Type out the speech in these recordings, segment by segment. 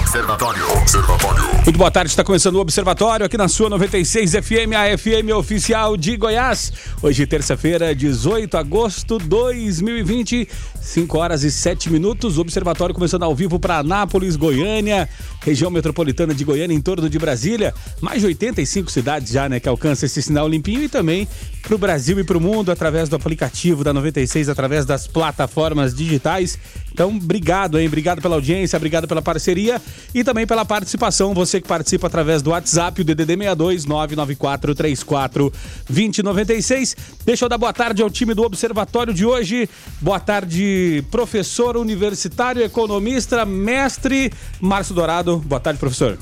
Observatório. Observatório. Muito boa tarde, está começando o Observatório aqui na sua 96 FM, a FM oficial de Goiás. Hoje, terça-feira, 18 de agosto de 2020, 5 horas e 7 minutos. O Observatório começando ao vivo para Anápolis, Goiânia, região metropolitana de Goiânia, em torno de Brasília. Mais de 85 cidades já, né, que alcançam esse sinal limpinho e também para o Brasil e para o mundo através do aplicativo da 96, através das plataformas digitais. Então, obrigado, hein? Obrigado pela audiência, obrigado pela parceria e também pela participação. Você que participa através do WhatsApp, o DDD 62 994 34 2096. Deixa eu dar boa tarde ao time do Observatório de hoje. Boa tarde, professor universitário, economista, mestre Márcio Dourado. Boa tarde, professor.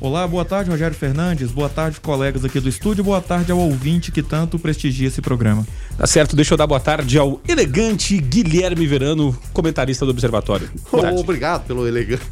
Olá, boa tarde, Rogério Fernandes. Boa tarde, colegas aqui do estúdio. Boa tarde ao ouvinte que tanto prestigia esse programa. Tá certo, deixa eu dar boa tarde ao elegante Guilherme Verano, comentarista do Observatório. Tarde. Obrigado pelo elegante.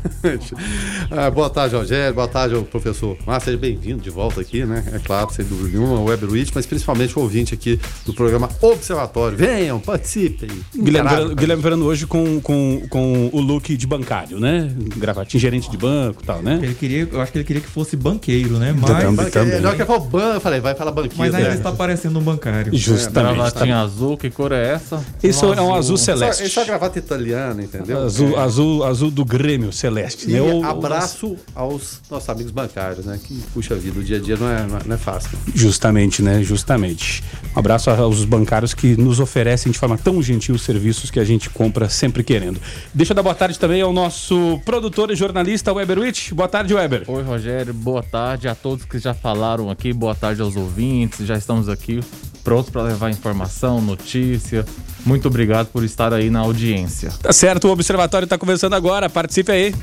Ah, boa tarde, Rogério. Boa tarde, ao professor. Ah, seja bem-vindo de volta aqui, né? É claro, sem dúvida nenhuma, o Weberwitch, mas principalmente o ouvinte aqui do programa Observatório. Venham, participem. Guilherme Verano, Guilherme Verano hoje com, com, com o look de bancário, né? Gravatinho gerente de banco e tal, né? Ele queria, eu acho que ele queria que fosse banqueiro, né? Mas, Também, também. Na hora que eu ban, eu falei, vai falar banquinho. mas ainda né? está parecendo um bancário. Justamente. Gravatinha azul, que cor é essa? Isso é um azul celeste. essa é a gravata italiana, entendeu? Azul, É. azul, azul do Grêmio Celeste, E né? O- abraço aos nossos amigos bancários, né? Que, puxa vida, o dia a dia não é, não é- não é fácil. Justamente, né? Justamente. Um abraço aos bancários que nos oferecem de forma tão gentil os serviços que a gente compra sempre querendo. Deixa eu dar boa tarde também ao nosso produtor e jornalista Weber Witt. Boa tarde, Weber. Oi, Rogério. Boa tarde a todos que já falaram aqui. Boa tarde aos ouvintes. Já estamos aqui prontos para levar informação, notícia. Muito obrigado por estar aí na audiência. Tá certo, o Observatório está começando agora. Participe aí.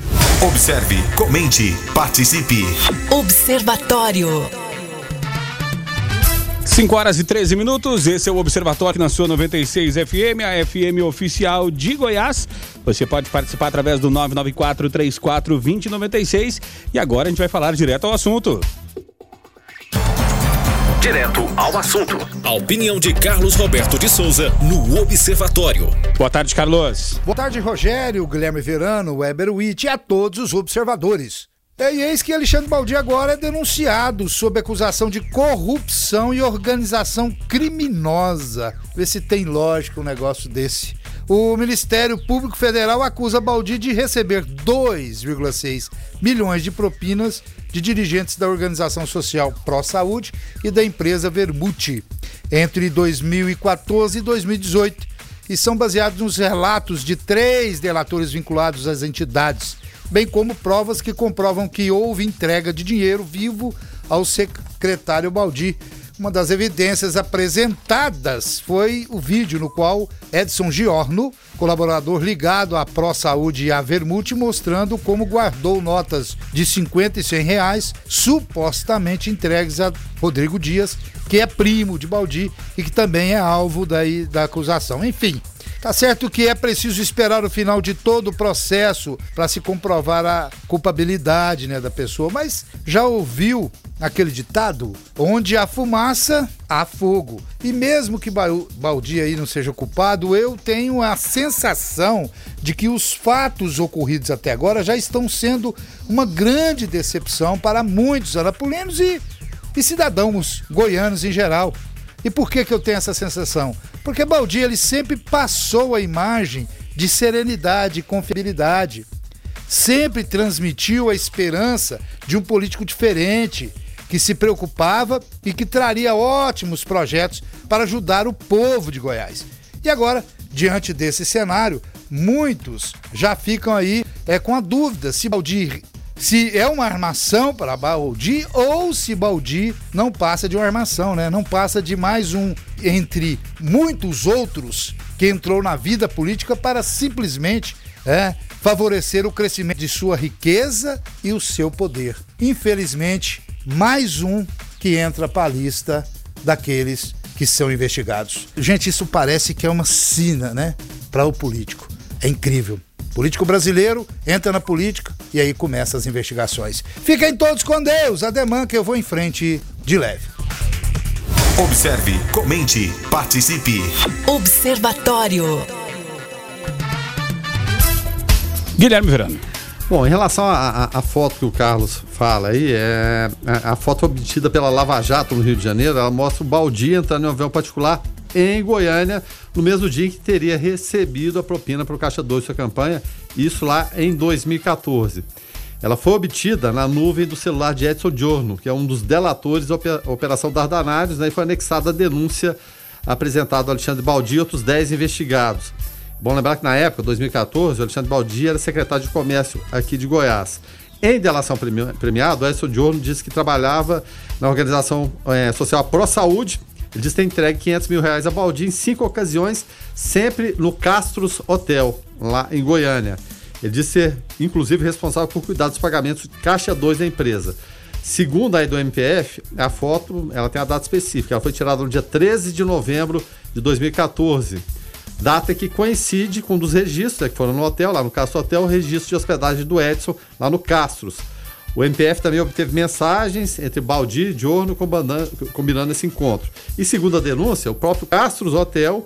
Observe, comente, participe. Observatório. 5 horas e 13 minutos, esse é o Observatório na sua 96 FM, a FM oficial de Goiás. Você pode participar através do 994 34 2096 e agora a gente vai falar direto ao assunto. Direto ao assunto. A opinião de Carlos Roberto de Souza no Observatório. Boa tarde, Carlos. Boa tarde, Rogério, Guilherme Verano, Weber Witt e a todos os observadores. É, E eis que Alexandre Baldi agora é denunciado sob acusação de corrupção e organização criminosa. Vê se tem lógica um negócio desse. O Ministério Público Federal acusa Baldi de receber 2,6 milhões de propinas de dirigentes da organização social Pró Saúde e da empresa Vermute entre 2014 e 2018 e são baseados nos relatos de três delatores vinculados às entidades, bem como provas que comprovam que houve entrega de dinheiro vivo ao secretário Baldi. Uma das evidências apresentadas foi o vídeo no qual Edson Giorno, colaborador ligado à Pró Saúde e à Vermute, mostrando como guardou notas de 50 e 100 reais, supostamente entregues a Rodrigo Dias, que é primo de Baldi e que também é alvo daí da acusação. Enfim, Tá certo que é preciso esperar o final de todo o processo para se comprovar a culpabilidade né, da pessoa, mas já ouviu aquele ditado? Onde há fumaça, há fogo. E mesmo que Ba- Baldi aí não seja culpado, eu tenho a sensação de que os fatos ocorridos até agora já estão sendo uma grande decepção para muitos anapolinos e, e cidadãos goianos em geral. E por que, que eu tenho essa sensação? Porque Baldi ele sempre passou a imagem de serenidade e confiabilidade. Sempre transmitiu a esperança de um político diferente, que se preocupava e que traria ótimos projetos para ajudar o povo de Goiás. E agora, diante desse cenário, muitos já ficam aí é, com a dúvida se Baldi se é uma armação para Baldi ou se Baldi não passa de uma armação, né? Não passa de mais um entre muitos outros que entrou na vida política para simplesmente é, favorecer o crescimento de sua riqueza e o seu poder. Infelizmente, mais um que entra para a lista daqueles que são investigados. Gente, isso parece que é uma sina, né, para o político. É incrível. Político brasileiro entra na política e aí começam as investigações. Fiquem todos com Deus, ademã que eu vou em frente de leve. Observe, comente, participe. Observatório. Guilherme Verano. Bom, em relação à foto que o Carlos fala aí, é, a, a, foto obtida pela Lava Jato no Rio de Janeiro, ela mostra o Baldi entrando em um avião particular em Goiânia, no mesmo dia em que teria recebido a propina para o Caixa 2 sua campanha, isso lá em 2014. Ela foi obtida na nuvem do celular de Edson Giorno, que é um dos delatores da Operação Dardanários, né, e foi anexada a denúncia apresentada ao Alexandre Baldi e outros 10 investigados. Bom lembrar que na época, 2014, o Alexandre Baldi era secretário de Comércio aqui de Goiás. Em delação premiada, o Edson Giorno disse que trabalhava na organização é, social Pro Saúde. Ele disse ter entregue 500 mil reais a Baldi em cinco ocasiões, sempre no Castros Hotel, lá em Goiânia. Ele disse ser, inclusive, responsável por cuidar dos pagamentos caixa 2 da empresa. Segundo a do MPF, a foto ela tem a data específica. Ela foi tirada no dia 13 de novembro de 2014. Data que coincide com um dos registros né, que foram no hotel, lá no Castro Hotel, o registro de hospedagem do Edson, lá no Castros. O MPF também obteve mensagens entre Baldi e Diorno combinando esse encontro. E segundo a denúncia, o próprio Castros Hotel,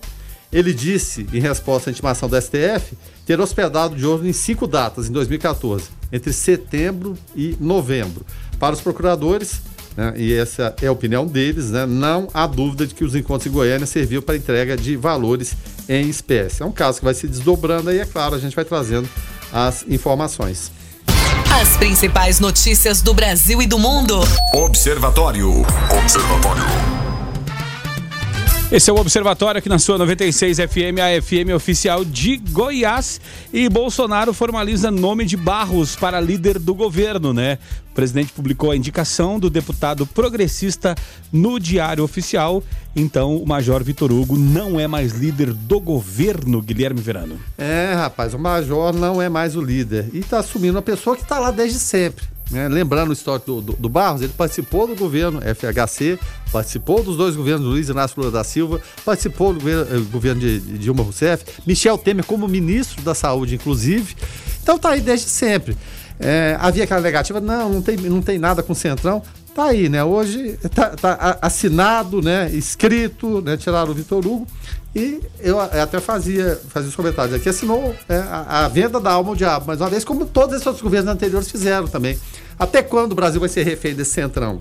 ele disse, em resposta à intimação do STF, ter hospedado Diorno em cinco datas, em 2014, entre setembro e novembro. Para os procuradores, né, e essa é a opinião deles, né, não há dúvida de que os encontros em Goiânia serviu para entrega de valores em espécie. É um caso que vai se desdobrando e, é claro, a gente vai trazendo as informações. As principais notícias do Brasil e do mundo. Observatório. Observatório. Esse é o Observatório aqui na sua 96 FM, a FM oficial de Goiás. E Bolsonaro formaliza nome de Barros para líder do governo, né? O presidente publicou a indicação do deputado progressista no Diário Oficial. Então, o Major Vitor Hugo não é mais líder do governo, Guilherme Verano. É, rapaz, o Major não é mais o líder. E está assumindo uma pessoa que está lá desde sempre. Né? Lembrando o histórico do, do, do, Barros, ele participou do governo FHC, participou dos dois governos Luiz Inácio Lula da Silva, participou do governo, eh, governo de, de Dilma Rousseff, Michel Temer como ministro da Saúde, inclusive. Então tá aí desde sempre. É, havia aquela negativa, não, não tem, não tem nada com o Centrão. Tá aí, né? Hoje tá, tá assinado, né? Escrito, né? Tiraram o Vitor Hugo. E eu até fazia, fazia os comentários aqui, assinou é, a, a, venda da alma ao diabo, mais uma vez, como todos esses outros governos anteriores fizeram também. Até quando o Brasil vai ser refém desse centrão?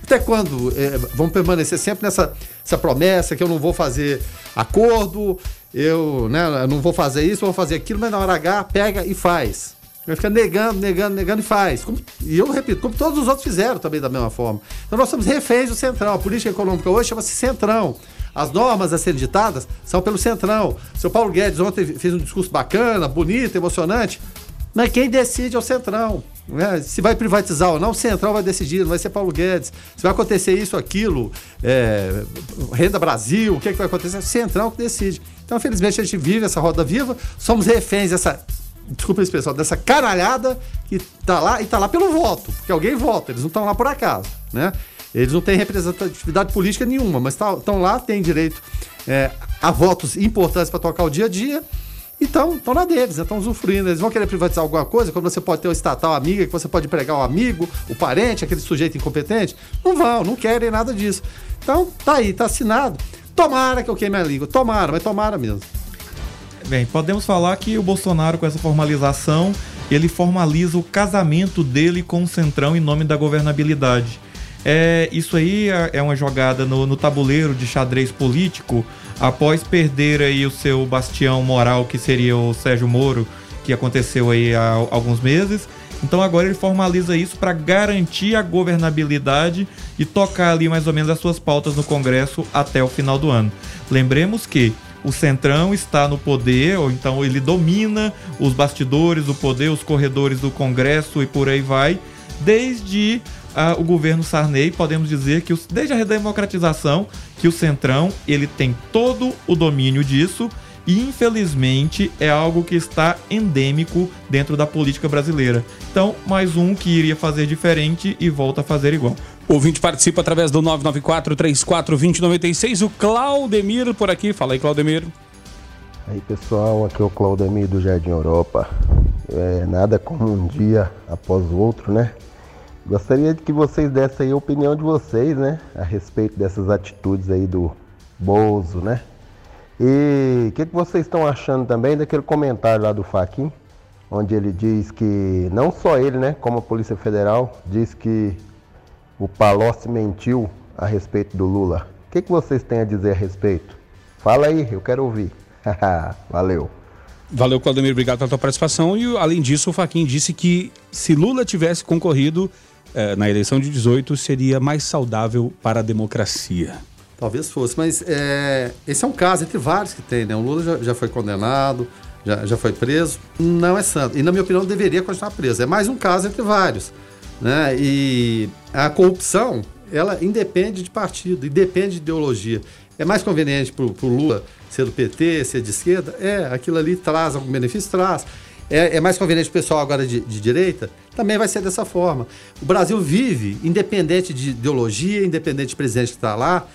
Até quando é, vão permanecer sempre nessa essa promessa que eu não vou fazer acordo, eu né, não vou fazer isso, vou fazer aquilo, mas na hora H pega e faz. Vai ficar negando, negando, negando e faz. Como, e eu repito, como todos os outros fizeram também da mesma forma. Então nós somos reféns do Centrão. A política econômica hoje chama-se Centrão. As normas a serem ditadas são pelo Centrão. Seu Paulo Guedes ontem fez um discurso bacana, bonito, emocionante. Mas quem decide é o Centrão. Né? Se vai privatizar ou não, o Centrão vai decidir, não vai ser Paulo Guedes. Se vai acontecer isso, aquilo, é, Renda Brasil, o que, é que vai acontecer? É o Centrão que decide. Então, infelizmente, a gente vive essa roda viva, somos reféns dessa. Desculpa a expressão, dessa caralhada que tá lá e tá lá pelo voto, porque alguém vota, eles não estão lá por acaso, né? Eles não têm representatividade política nenhuma, mas estão tá, lá, têm direito é, a votos importantes para tocar o dia a dia. Então, estão na deles, estão né? usufruindo. Eles vão querer privatizar alguma coisa, quando você pode ter uma estatal amiga, que você pode pregar o amigo, o parente, aquele sujeito incompetente. Não vão, não querem nada disso. Então, tá aí, tá assinado. Tomara que eu queime a língua. Tomara, mas tomara mesmo. Bem, podemos falar que o Bolsonaro, com essa formalização, ele formaliza o casamento dele com o Centrão em nome da governabilidade. É, isso aí é, é uma jogada no, no tabuleiro de xadrez político após perder aí o seu bastião moral, que seria o Sérgio Moro, que aconteceu aí há alguns meses. Então agora ele formaliza isso para garantir a governabilidade e tocar ali mais ou menos as suas pautas no Congresso até o final do ano. Lembremos que o Centrão está no poder, ou então ele domina os bastidores do poder, os corredores do Congresso e por aí vai, desde uh, o governo Sarney, podemos dizer que os, desde a redemocratização, que o Centrão ele tem todo o domínio disso e infelizmente é algo que está endêmico dentro da política brasileira. Então, mais um que iria fazer diferente e volta a fazer igual. O ouvinte participa através do 994-34-2096. O Claudemir por aqui. Fala aí, Claudemir. Aí pessoal, aqui é o Claudemir do Jardim Europa. É, nada como um dia após o outro, né? Gostaria que vocês dessem aí a opinião de vocês, né? A respeito dessas atitudes aí do Bozo, né? E o que, que vocês estão achando também daquele comentário lá do Faquin, onde ele diz que não só ele, né, como a Polícia Federal, diz que o Palocci mentiu a respeito do Lula. O que, que vocês têm a dizer a respeito? Fala aí, eu quero ouvir. Valeu. Valeu, Claudemir. Obrigado pela tua participação. E além disso, o Faquin disse que se Lula tivesse concorrido na eleição de 18, seria mais saudável para a democracia. Talvez fosse, mas é, esse é um caso entre vários que tem, né? O Lula já, já foi condenado, já, já foi preso, não é santo. E, na minha opinião, deveria continuar preso. É mais um caso entre vários. Né? E a corrupção, ela independe de partido, independe de ideologia. É mais conveniente para o Lula ser do PT, ser de esquerda? É, aquilo ali traz algum benefício? Traz. É, é mais conveniente o pessoal agora de, de, direita? Também vai ser dessa forma. O Brasil vive, independente de ideologia, independente de presidente que está lá,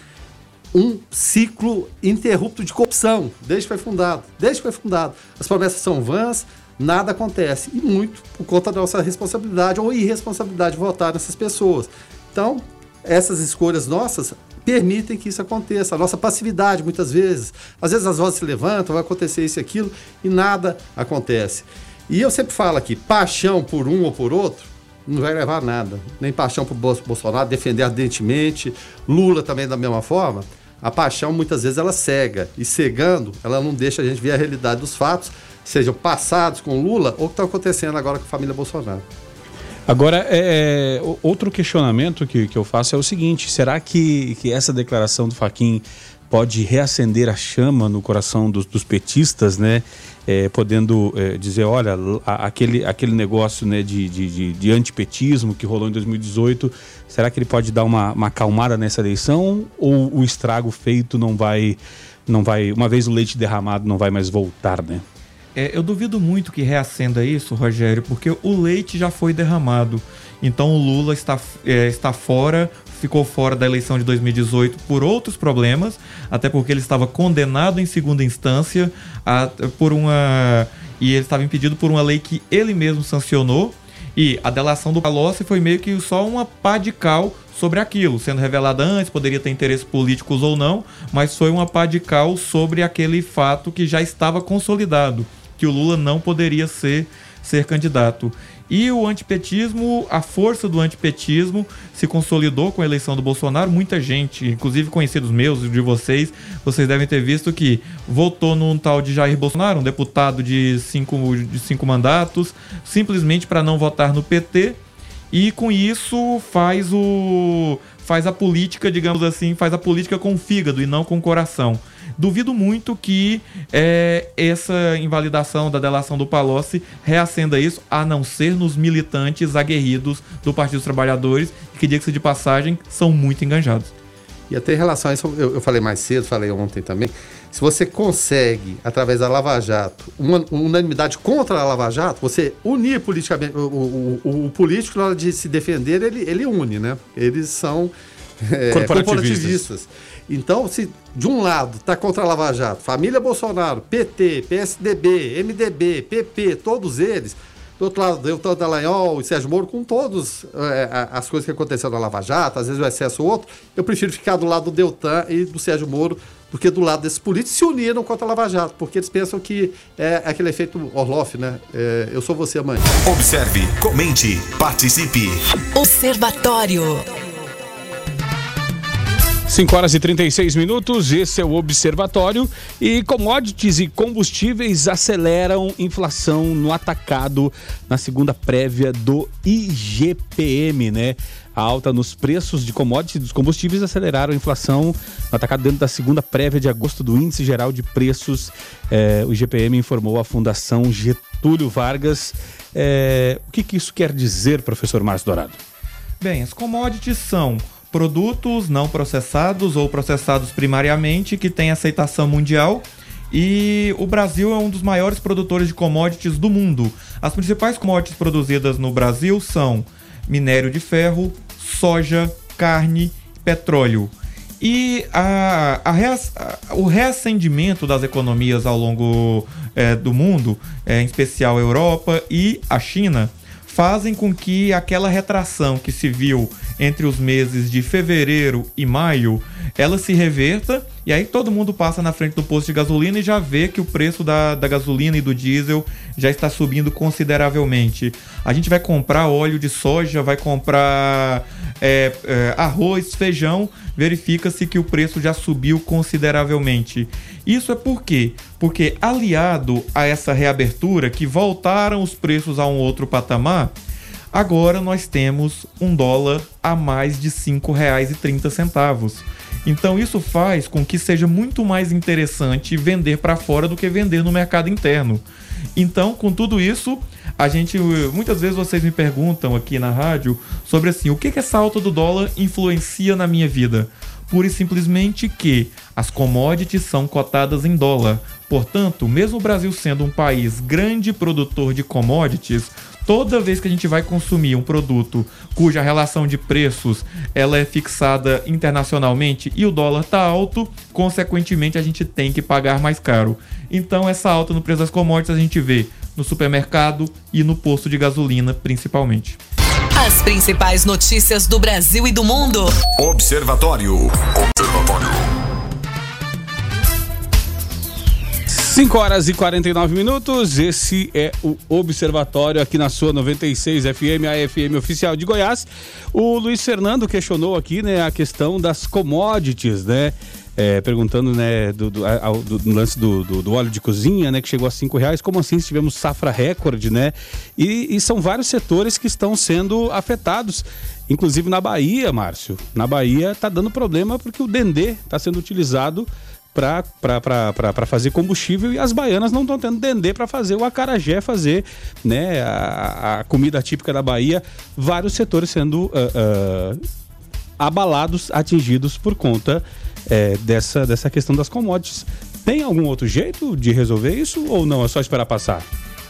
um ciclo interrupto de corrupção, desde que foi fundado. Desde que foi fundado. As promessas são vãs, nada acontece. E muito por conta da nossa responsabilidade ou irresponsabilidade de votar nessas pessoas. Então, essas escolhas nossas permitem que isso aconteça. A nossa passividade, muitas vezes. Às vezes as vozes se levantam, vai acontecer isso e aquilo, e nada acontece. E eu sempre falo aqui, paixão por um ou por outro, não vai levar a nada. Nem paixão por Bolsonaro, defender ardentemente, Lula também da mesma forma. A paixão muitas vezes ela cega, e cegando, ela não deixa a gente ver a realidade dos fatos, sejam passados com Lula ou que está acontecendo agora com a família Bolsonaro. Agora, é, é outro questionamento que, que eu faço é o seguinte: será que, que essa declaração do Faquin pode reacender a chama no coração dos, dos petistas, né? É, podendo é, dizer, olha, a, aquele, aquele negócio né, de, de, de, de, antipetismo que rolou em 2018, será que ele pode dar uma, uma acalmada nessa eleição ou o estrago feito não vai, não vai, uma vez o leite derramado, não vai mais voltar, né? É, eu duvido muito que reacenda isso, Rogério, porque o leite já foi derramado. Então o Lula está, é, está fora, ficou fora da eleição de 2018 por outros problemas, até porque ele estava condenado em segunda instância a, por uma. E ele estava impedido por uma lei que ele mesmo sancionou. E a delação do Palocci foi meio que só uma pá de cal sobre aquilo, sendo revelada antes, poderia ter interesses políticos ou não, mas foi uma pá de cal sobre aquele fato que já estava consolidado que o Lula não poderia ser, ser candidato. E o antipetismo, a força do antipetismo se consolidou com a eleição do Bolsonaro. Muita gente, inclusive conhecidos meus e de vocês, vocês devem ter visto que votou num tal de Jair Bolsonaro, um deputado de cinco, de cinco mandatos, simplesmente para não votar no PT. E com isso faz o faz a política, digamos assim, faz a política com o fígado e não com o coração. Duvido muito que é, essa invalidação da delação do Palocci reacenda isso, a não ser nos militantes aguerridos do Partido dos Trabalhadores, que, diga-se de passagem, são muito enganjados. E até em relação a isso, eu, eu, falei mais cedo, falei ontem também. Se você consegue, através da Lava Jato, uma, unanimidade contra a Lava Jato, você unir politicamente. O, o, o, o, político, na hora de se defender, ele, ele une, né? Eles são é, corporativistas. corporativistas. Então, se de um lado está contra a Lava Jato, família Bolsonaro, PT, PSDB, MDB, PP, todos eles, do outro lado, Deltan Dallagnol e Sérgio Moro, com todas é, as coisas que aconteceram na Lava Jato, às vezes o excesso ou outro, eu prefiro ficar do lado do Deltan e do Sérgio Moro do que do lado desses políticos se uniram contra a Lava Jato, porque eles pensam que é aquele efeito Orloff, né? É, eu sou você, mãe. Observe, comente, participe. Observatório. 5 horas e 36 minutos, esse é o Observatório. E commodities e combustíveis aceleram inflação no atacado na segunda prévia do IGPM, né? A alta nos preços de commodities dos combustíveis aceleraram a inflação no atacado dentro da segunda prévia de agosto do Índice Geral de Preços. É, o IGPM informou a Fundação Getúlio Vargas. É, o que, que isso quer dizer, professor Márcio Dourado? Bem, as commodities são produtos não processados ou processados primariamente que têm aceitação mundial. E o Brasil é um dos maiores produtores de commodities do mundo. As principais commodities produzidas no Brasil são minério de ferro, soja, carne, petróleo. E a, a reac- a- o reacendimento das economias ao longo eh, do mundo, eh, em especial a Europa e a China, fazem com que aquela retração que se viu entre os meses de fevereiro e maio, ela se reverta e aí todo mundo passa na frente do posto de gasolina e já vê que o preço da, da gasolina e do diesel já está subindo consideravelmente. A gente vai comprar óleo de soja, vai comprar é, é, arroz, feijão, verifica-se que o preço já subiu consideravelmente. Isso é por quê? Porque aliado a essa reabertura, que voltaram os preços a um outro patamar, agora nós temos um dólar a mais de R$ 5,30. Então isso faz com que seja muito mais interessante vender para fora do que vender no mercado interno. Então, com tudo isso, a gente muitas vezes vocês me perguntam aqui na rádio sobre assim, o que que essa alta do dólar influencia na minha vida? Pura e simplesmente que as commodities são cotadas em dólar. Portanto, mesmo o Brasil sendo um país grande produtor de commodities, toda vez que a gente vai consumir um produto cuja relação de preços ela é fixada internacionalmente e o dólar está alto, consequentemente a gente tem que pagar mais caro. Então essa alta no preço das commodities a gente vê no supermercado e no posto de gasolina principalmente. As principais notícias do Brasil e do mundo. Observatório. Observatório. 5 horas e 49 minutos. Esse é o Observatório aqui na sua 96 FM, a FM oficial de Goiás. O Luiz Fernando questionou aqui, né, a questão das commodities, né? É, perguntando, né, do, do, do- do lance do, do- óleo de cozinha, né, que chegou a cinco reais. Como assim tivemos safra recorde, né? E, e são vários setores que estão sendo afetados. Inclusive na Bahia, Márcio. Na Bahia tá dando problema porque o dendê está sendo utilizado para fazer combustível e as baianas não estão tendo dendê para fazer o acarajé, fazer né, a, a comida típica da Bahia. Vários setores sendo ah, ah, abalados, atingidos por conta eh, dessa, dessa questão das commodities. Tem algum outro jeito de resolver isso ou não? É só esperar passar?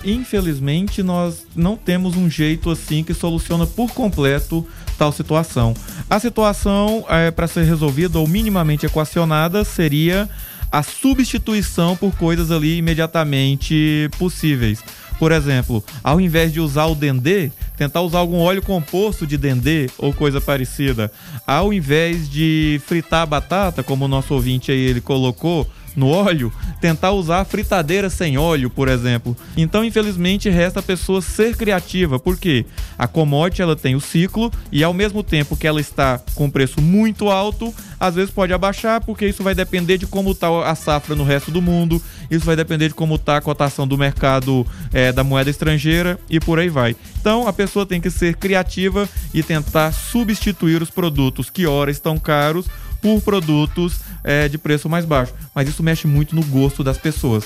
Infelizmente, nós não temos um jeito assim que soluciona por completo tal situação. A situação é, para ser resolvida ou minimamente equacionada seria a substituição por coisas ali imediatamente possíveis. Por exemplo, ao invés de usar o dendê, tentar usar algum óleo composto de dendê ou coisa parecida. Ao invés de fritar a batata, como o nosso ouvinte aí ele colocou, no óleo, tentar usar a fritadeira sem óleo, por exemplo. Então, infelizmente, resta a pessoa ser criativa, porque a commodity ela tem o ciclo e ao mesmo tempo que ela está com preço muito alto, às vezes pode abaixar, porque isso vai depender de como está a safra no resto do mundo, isso vai depender de como está a cotação do mercado eh, da moeda estrangeira e por aí vai. Então, a pessoa tem que ser criativa e tentar substituir os produtos que ora estão caros por produtos eh, de preço mais baixo. Mas isso mexe muito no gosto das pessoas.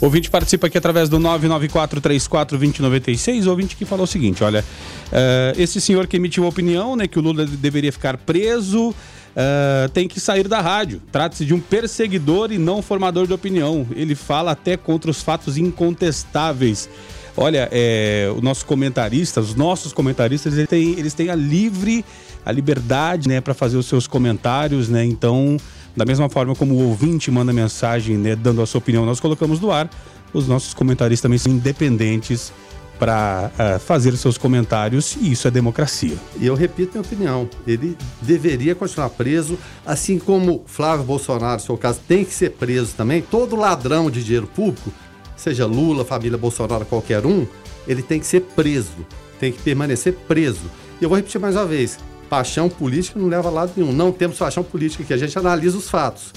Ouvinte participa aqui através do 994342096. O ouvinte que falou o seguinte: olha, eh, esse senhor que emitiu a opinião, né, que o Lula deveria ficar preso. eh, tem que sair da rádio. Trata-se de um perseguidor e não formador de opinião. Ele fala até contra os fatos incontestáveis. Olha, é, o nosso comentarista, os nossos comentaristas, eles têm, eles têm a livre, a liberdade, né, para fazer os seus comentários, né? Então, da mesma forma como o ouvinte manda mensagem, né, dando a sua opinião, nós colocamos no ar. Os nossos comentaristas também são independentes para fazer os seus comentários e isso é democracia. E eu repito minha opinião, ele deveria continuar preso, assim como Flávio Bolsonaro, seu caso, tem que ser preso também. Todo ladrão de dinheiro público, seja Lula, família Bolsonaro, qualquer um, ele tem que ser preso, tem que permanecer preso. E eu vou repetir mais uma vez: paixão política não leva a lado nenhum. Não temos paixão política aqui, a gente analisa os fatos.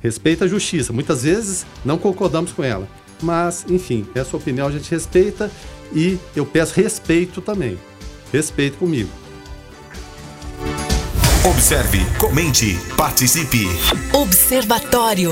Respeita a justiça. Muitas vezes não concordamos com ela. Mas, enfim, é a sua opinião, a gente respeita e eu peço respeito também. Respeito comigo. Observe, comente, participe. Observatório.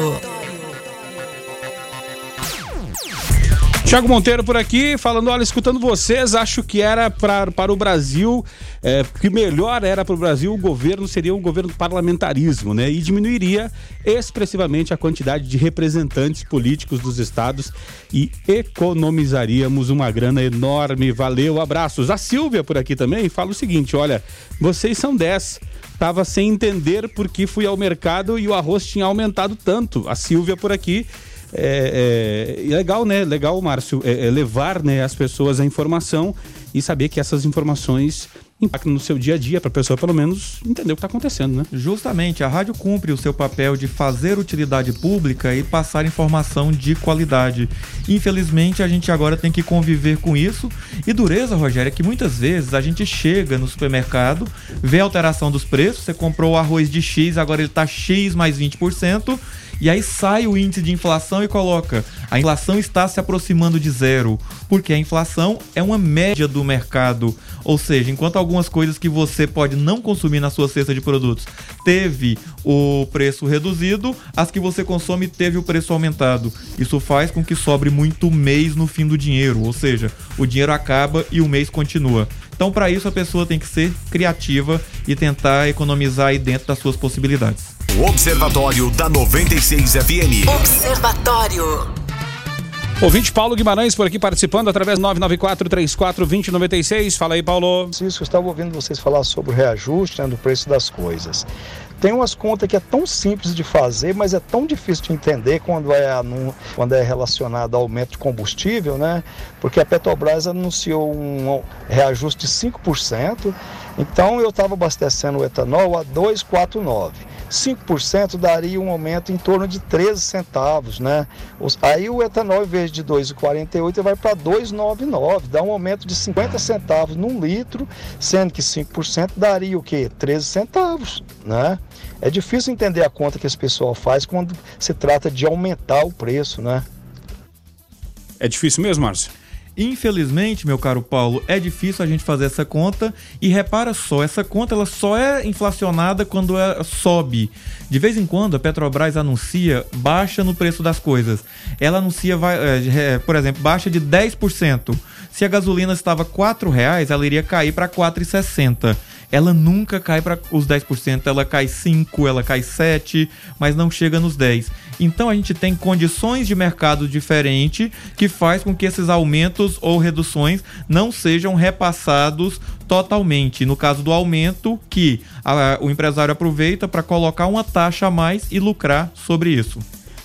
Tiago Monteiro por aqui, falando, olha, escutando vocês, acho que era pra, para o Brasil, é, que melhor era para o Brasil, o governo seria um governo parlamentarismo, né? E diminuiria expressivamente a quantidade de representantes políticos dos estados e economizaríamos uma grana enorme. Valeu, abraços. A Silvia por aqui também fala o seguinte, olha, vocês são 10 Tava sem entender porque fui ao mercado e o arroz tinha aumentado tanto. A Silvia por aqui é, é, legal, né? Legal, Márcio, é, é levar né, as pessoas a informação e saber que essas informações impactam no seu dia a dia, para a pessoa pelo menos entender o que está acontecendo, né? Justamente, a rádio cumpre o seu papel de fazer utilidade pública e passar informação de qualidade. Infelizmente, a gente agora tem que conviver com isso. E dureza, Rogério, é que muitas vezes a gente chega no supermercado, vê a alteração dos preços, você comprou o arroz de X, agora ele está X mais 20%, e aí sai o índice de inflação e coloca: a inflação está se aproximando de zero, porque a inflação é uma média do mercado. Ou seja, enquanto algumas coisas que você pode não consumir na sua cesta de produtos teve o preço reduzido, as que você consome teve o preço aumentado. Isso faz com que sobre muito mês no fim do dinheiro, ou seja, o dinheiro acaba e o mês continua. Então, para isso, a pessoa tem que ser criativa e tentar economizar aí dentro das suas possibilidades. O Observatório da 96 FM. Observatório. Ouvinte Paulo Guimarães por aqui participando através 994-34-2096. Fala aí, Paulo. Francisco, eu estava ouvindo vocês falar sobre o reajuste né, do preço das coisas. Tem umas contas que é tão simples de fazer, mas é tão difícil de entender quando é, quando é relacionado ao aumento de combustível, né? Porque a Petrobras anunciou um reajuste de 5%, então eu estava abastecendo o etanol a 2,49. 5% daria um aumento em torno de 13 centavos, né? Aí o etanol, em vez de 2,48, vai para 2,99, dá um aumento de 50 centavos num litro, sendo que 5% daria o quê? 13 centavos, né? É difícil entender a conta que esse pessoal faz quando se trata de aumentar o preço, né? É difícil mesmo, Márcio? Infelizmente, meu caro Paulo, é difícil a gente fazer essa conta e repara só, essa conta ela só é inflacionada quando ela sobe. De vez em quando a Petrobras anuncia baixa no preço das coisas. Ela anuncia, vai, é, por exemplo, baixa de 10%. Se a gasolina estava R$ reais, ela iria cair para 4,60 ela nunca cai para os 10%, ela cai 5, ela cai 7, mas não chega nos 10. Então a gente tem condições de mercado diferente que faz com que esses aumentos ou reduções não sejam repassados totalmente. No caso do aumento, que a, o empresário aproveita para colocar uma taxa a mais e lucrar sobre isso.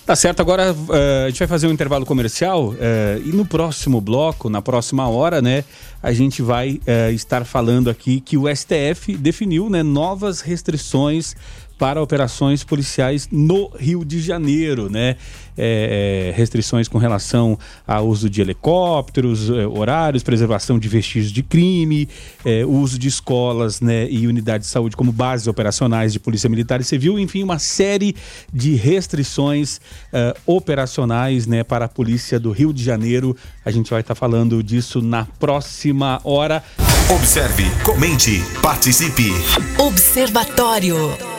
Tá certo, agora uh, a gente vai fazer um intervalo comercial uh, e no próximo bloco, na próxima hora, né, a gente vai uh, estar falando aqui que o STF definiu né, novas restrições para operações policiais no Rio de Janeiro, né? É, é, restrições com relação ao uso de helicópteros, é, horários, preservação de vestígios de crime, é, uso de escolas né, e unidades de saúde como bases operacionais de polícia militar e civil, enfim, uma série de restrições é, operacionais né, para a polícia do Rio de Janeiro. A gente vai estar falando disso na próxima hora. Observe, comente, participe. Observatório.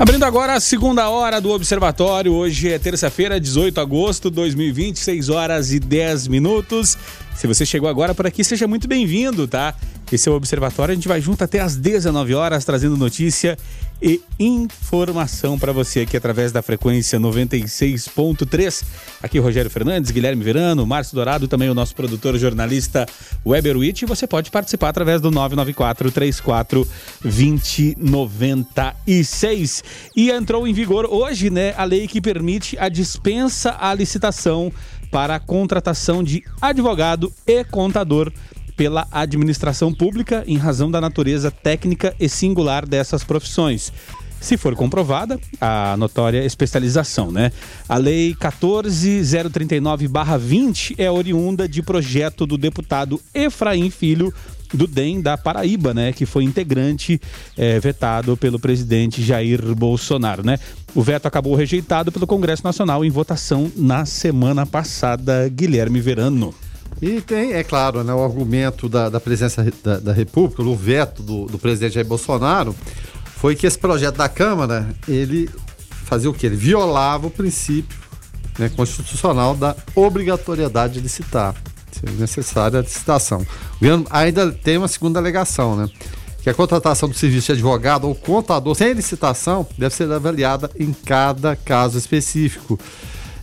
Abrindo agora a segunda hora do Observatório. Hoje é terça-feira, 18 de agosto de 2020, 6 horas e 10 minutos. Se você chegou agora por aqui, seja muito bem-vindo, tá? Esse é o Observatório. A gente vai junto até às 19 horas, trazendo notícia e informação para você aqui através da frequência 96.3. Aqui Rogério Fernandes, Guilherme Verano, Márcio Dourado, também o nosso produtor jornalista Weber Witt. E você pode participar através do 994 34 2096. E entrou em vigor hoje, né, a lei que permite a dispensa à licitação para a contratação de advogado e contador pela administração pública em razão da natureza técnica e singular dessas profissões. Se for comprovada a notória especialização, né? A Lei 14039-20 é oriunda de projeto do deputado Efraim Filho, do DEM da Paraíba, né? Que foi integrante é, vetado pelo presidente Jair Bolsonaro, né? O veto acabou rejeitado pelo Congresso Nacional em votação na semana passada. Guilherme Verano. E tem, é claro, né, o argumento da, da presidência da, da, República, o veto do, do presidente Jair Bolsonaro, foi que esse projeto da Câmara, ele fazia o quê? Ele violava o princípio né, constitucional da obrigatoriedade de licitar, se necessária a licitação. Ainda tem uma segunda alegação, né? Que a contratação do serviço de advogado ou contador sem licitação deve ser avaliada em cada caso específico.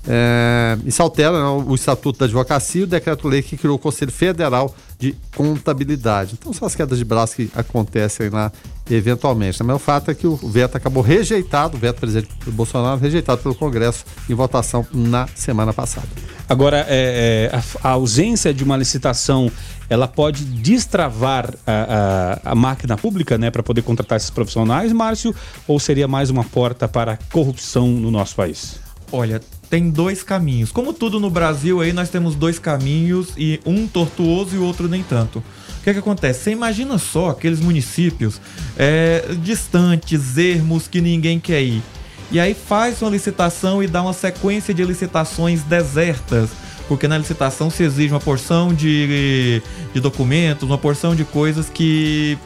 É, isso altera né, o Estatuto da Advocacia e o decreto-lei que criou o Conselho Federal de Contabilidade. Então são as quedas de braço que acontecem lá eventualmente. Mas o fato é que o veto acabou rejeitado, o veto do presidente Bolsonaro rejeitado pelo Congresso em votação na semana passada. Agora, é, é, a, a, ausência de uma licitação, ela pode destravar a, a, a máquina pública, né, para poder contratar esses profissionais, Márcio, ou seria mais uma porta para a corrupção no nosso país? Olha, tem dois caminhos. Como tudo no Brasil, aí nós temos dois caminhos e um tortuoso e o outro nem tanto. O que, é que acontece? Você imagina só aqueles municípios é, distantes, ermos que ninguém quer ir. E aí faz uma licitação e dá uma sequência de licitações desertas. Porque na licitação se exige uma porção de, de documentos, uma porção de coisas que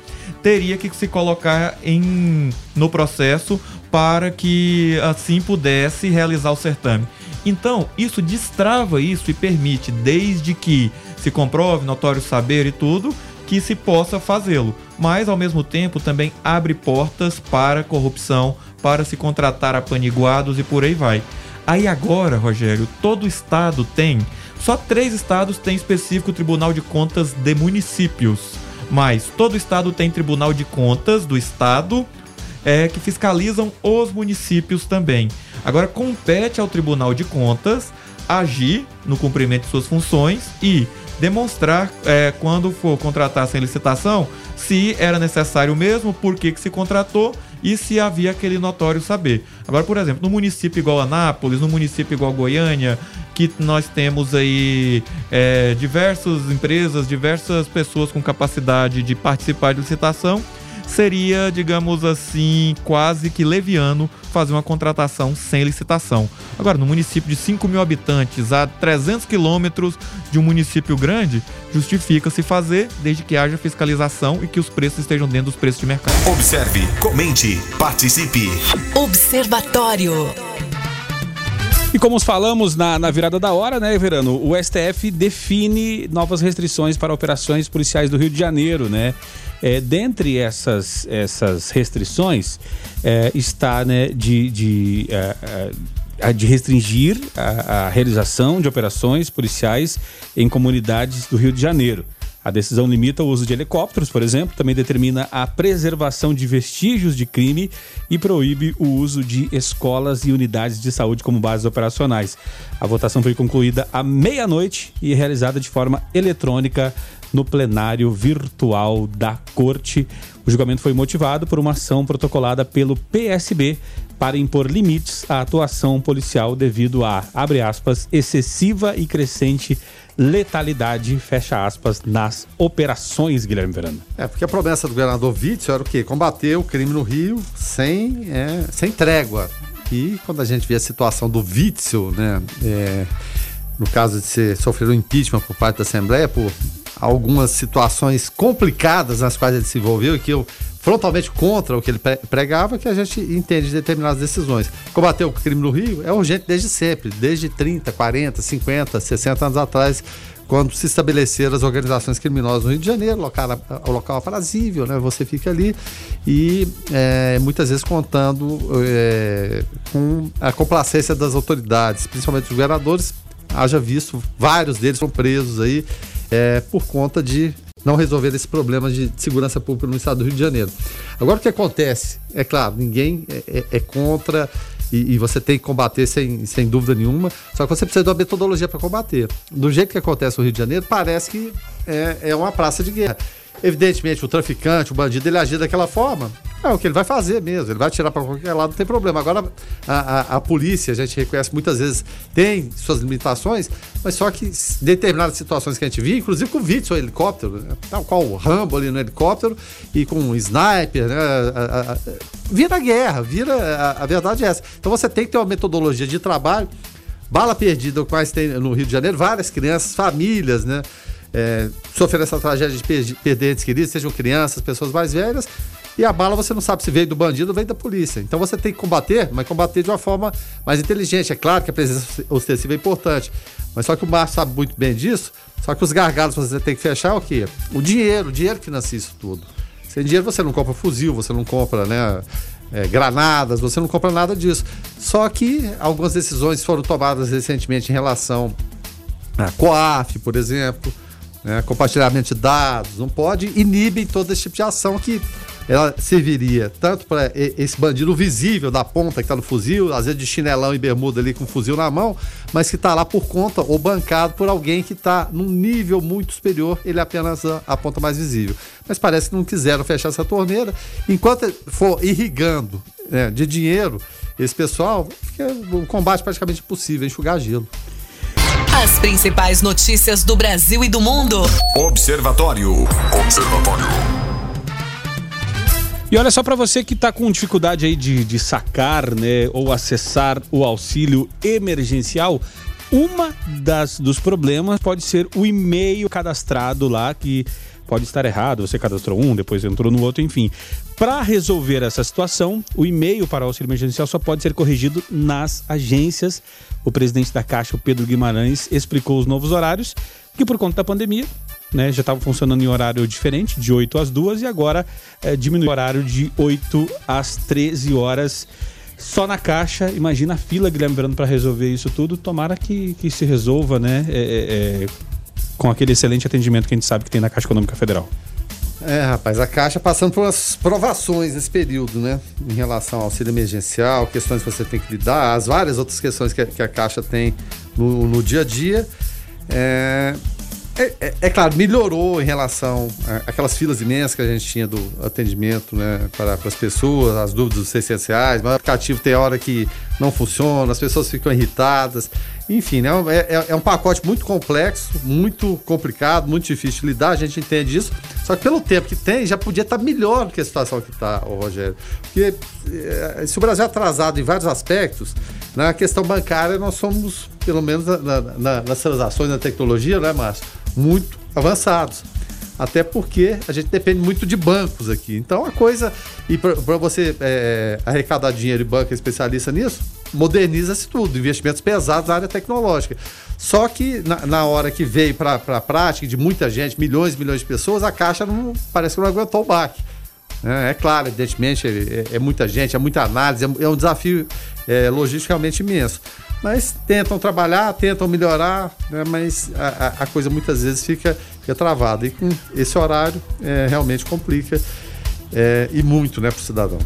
teria que se colocar em, no processo para que assim pudesse realizar o certame. Então, isso destrava isso e permite, desde que se comprove notório saber e tudo, que se possa fazê-lo. Mas, ao mesmo tempo, também abre portas para corrupção, para se contratar apaniguados e por aí vai. Aí agora, Rogério, todo estado tem, só três estados têm específico Tribunal de Contas de municípios. Mas todo estado tem Tribunal de Contas do estado é, que fiscalizam os municípios também. Agora, compete ao Tribunal de Contas agir no cumprimento de suas funções e demonstrar, é, quando for contratar sem licitação, se era necessário mesmo, por que, que se contratou e se havia aquele notório saber. Agora, por exemplo, no município igual Anápolis, no município igual Goiânia, que nós temos aí é, diversas empresas, diversas pessoas com capacidade de participar de licitação, seria, digamos assim, quase que leviano fazer uma contratação sem licitação. Agora, no município de 5 mil habitantes, a 300 quilômetros de um município grande, justifica-se fazer desde que haja fiscalização e que os preços estejam dentro dos preços de mercado. Observe, comente, participe. Observatório. E como falamos na, na, virada da hora, né, Verano? O STF define novas restrições para operações policiais do Rio de Janeiro, né? É, dentre essas, essas restrições é, está né, de, de, é, de restringir a, a realização de operações policiais em comunidades do Rio de Janeiro. A decisão limita o uso de helicópteros, por exemplo, também determina a preservação de vestígios de crime e proíbe o uso de escolas e unidades de saúde como bases operacionais. A votação foi concluída à meia-noite e realizada de forma eletrônica no plenário virtual da Corte. O julgamento foi motivado por uma ação protocolada pelo PSB para impor limites à atuação policial devido a, abre aspas, excessiva e crescente letalidade, fecha aspas, nas operações, Guilherme Verano. É, porque a promessa do governador Witzel era o quê? Combater o crime no Rio sem, é, sem trégua. E quando a gente vê a situação do Witzel, né, é, no caso de ser, sofrer um impeachment por parte da Assembleia por algumas situações complicadas nas quais ele se envolveu e que eu frontalmente contra o que ele pregava, que a gente entende de determinadas decisões. Combater o crime no Rio é urgente desde sempre, desde 30, 40, 50, 60 anos atrás, quando se estabeleceram as organizações criminosas no Rio de Janeiro, local, o local aprazível, né? Você fica ali e é, muitas vezes contando é, com a complacência das autoridades, principalmente dos governadores, haja visto vários deles são presos aí é, por conta de não resolver esse problema de segurança pública no estado do Rio de Janeiro. Agora o que acontece? É claro, ninguém é, é, é contra e, e, você tem que combater sem, sem dúvida nenhuma, só que você precisa de uma metodologia para combater. Do jeito que acontece no Rio de Janeiro, parece que é, é uma praça de guerra. Evidentemente, o traficante, o bandido, ele agir daquela forma. É o que ele vai fazer mesmo, ele vai tirar para qualquer lado, não tem problema. Agora, a, a, a, polícia, a gente reconhece muitas vezes, tem suas limitações, mas só que determinadas situações que a gente viu, inclusive com o Witzel, helicóptero, né? tal qual o Rambo ali no helicóptero, e com um sniper, né? A, vira guerra, vira. A, verdade é essa. Então você tem que ter uma metodologia de trabalho. Bala perdida, o quais tem no Rio de Janeiro, várias crianças, famílias, né? é, essa tragédia de perder entes queridos, sejam crianças, pessoas mais velhas, E a bala você não sabe se veio do bandido ou veio da polícia. Então você tem que combater, mas combater de uma forma mais inteligente. É claro que a presença ostensiva é importante. Mas só que o Márcio sabe muito bem disso. Só que os gargalos você tem que fechar é o quê? O dinheiro, o dinheiro que financia isso tudo. Sem dinheiro você não compra fuzil, você não compra, né? É, granadas, você não compra nada disso. Só que algumas decisões foram tomadas recentemente em relação a COAF, por exemplo, né, compartilhamento de dados, não pode, inibem todo esse tipo de ação que ela serviria tanto para esse bandido visível da ponta que está no fuzil, às vezes de chinelão e bermuda ali com o fuzil na mão, mas que está lá por conta ou bancado por alguém que está num nível muito superior, ele é apenas a, a, ponta mais visível. Mas parece que não quiseram fechar essa torneira. Enquanto for irrigando né, de dinheiro esse pessoal, fica um combate praticamente impossível, enxugar gelo. As principais notícias do Brasil e do mundo. Observatório. Observatório. E olha só para você que está com dificuldade aí de, de sacar, né, ou acessar o auxílio emergencial, uma das dos problemas pode ser o e-mail cadastrado lá que pode estar errado, você cadastrou um, depois entrou no outro, enfim. Para resolver essa situação, o e-mail para o auxílio emergencial só pode ser corrigido nas agências. O presidente da Caixa, Pedro Guimarães, explicou os novos horários, que por conta da pandemia, né, já estava funcionando em horário diferente, de 8 às 2, e agora é, diminui o horário de 8 às 13 horas. Só na caixa, imagina a fila, Guilherme Verano, para resolver isso tudo. Tomara que, que se resolva, né? É, é, com aquele excelente atendimento que a gente sabe que tem na Caixa Econômica Federal. É, rapaz, a Caixa passando por umas provações nesse período, né? Em relação ao auxílio emergencial, questões que você tem que lidar, as várias outras questões que a, que a Caixa tem no, no dia a dia. É, é, é, é, claro, melhorou em relação àquelas filas imensas que a gente tinha do atendimento né, para, para as pessoas, as dúvidas dos 600 reais, mas o aplicativo tem hora que não funciona, as pessoas ficam irritadas. Enfim, né, é, é, é, um pacote muito complexo, muito complicado, muito difícil de lidar, a gente entende isso. Só que pelo tempo que tem, já podia estar melhor do que a situação que está, Rogério. Porque é, se o Brasil é atrasado em vários aspectos, na questão bancária nós somos, pelo menos na, na, nas transações, na tecnologia, né, Márcio? muito avançados. Até porque a gente depende muito de bancos aqui. Então a coisa. E para você é, arrecadar dinheiro e banco é especialista nisso, moderniza-se tudo. Investimentos pesados na área tecnológica. Só que na, na hora que veio para a prática de muita gente, milhões e milhões de pessoas, a Caixa não, parece que não aguentou o baque. É, é claro, evidentemente, é, é, muita gente, é muita análise, é, é um desafio é, logisticamente imenso mas tentam trabalhar, tentam melhorar, né, mas a, a, coisa muitas vezes fica, fica travada. E com esse horário é, realmente complica é, e muito né, para o cidadão.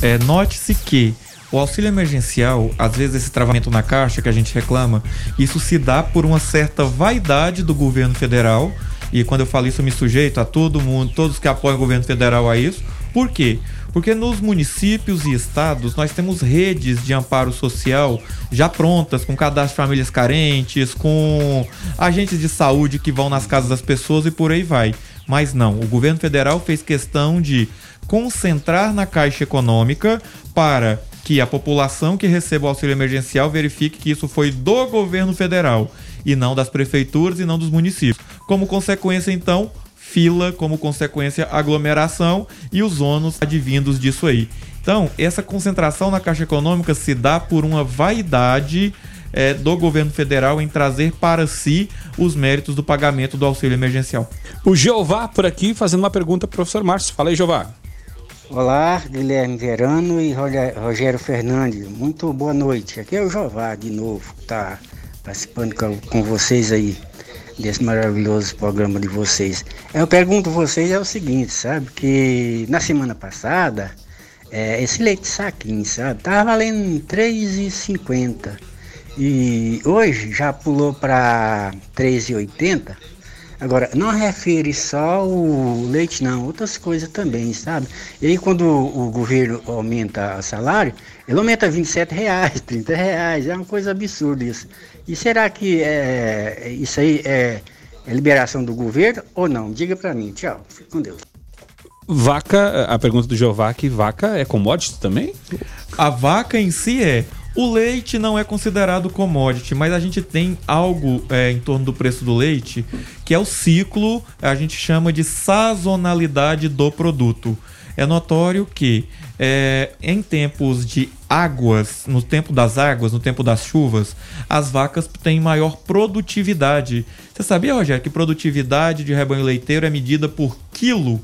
É, Note-se que o auxílio emergencial, às vezes esse travamento na caixa que a gente reclama, isso se dá por uma certa vaidade do governo federal. E quando eu falo isso, eu me sujeito a todo mundo, todos que apoiam o governo federal a isso. Por quê? Porque nos municípios e estados nós temos redes de amparo social já prontas, com cadastro de famílias carentes, com agentes de saúde que vão nas casas das pessoas e por aí vai. Mas não, o governo federal fez questão de concentrar na Caixa Econômica para que a população que receba o auxílio emergencial verifique que isso foi do governo federal e não das prefeituras e não dos municípios. Como consequência, então, fila, como consequência, aglomeração e os ônus advindos disso aí. Então, essa concentração na Caixa Econômica se dá por uma vaidade é, do governo federal em trazer para si os méritos do pagamento do auxílio emergencial. O Jeová por aqui fazendo uma pergunta para o professor Márcio. Fala aí, Jeová. Olá, Guilherme Verano e Rogério Fernandes. Muito boa noite. Aqui é o Jeová de novo, tá participando com vocês aí desse maravilhoso programa de vocês. Eu pergunto a vocês é o seguinte, sabe? Que na semana passada, é, esse leite saquinho, sabe? Tava valendo R$3,50. E hoje já pulou para R$3,80. Agora, não refere só o leite, não, outras coisas também, sabe? E aí, quando o, governo aumenta o salário, ele aumenta 27 reais, 30 reais, é uma coisa absurda isso. E será que é, isso aí é, é liberação do governo ou não? Diga para mim. Tchau, fique com Deus. Vaca, a pergunta do Jeová que vaca é commodity também? A vaca em si é. O leite não é considerado commodity, mas a gente tem algo é, em torno do preço do leite que é o ciclo, a gente chama de sazonalidade do produto. é notório que é, em tempos de águas, no tempo das águas, no tempo das chuvas, as vacas têm maior produtividade. Você sabia, Rogério, que produtividade de rebanho leiteiro é medida por quilo?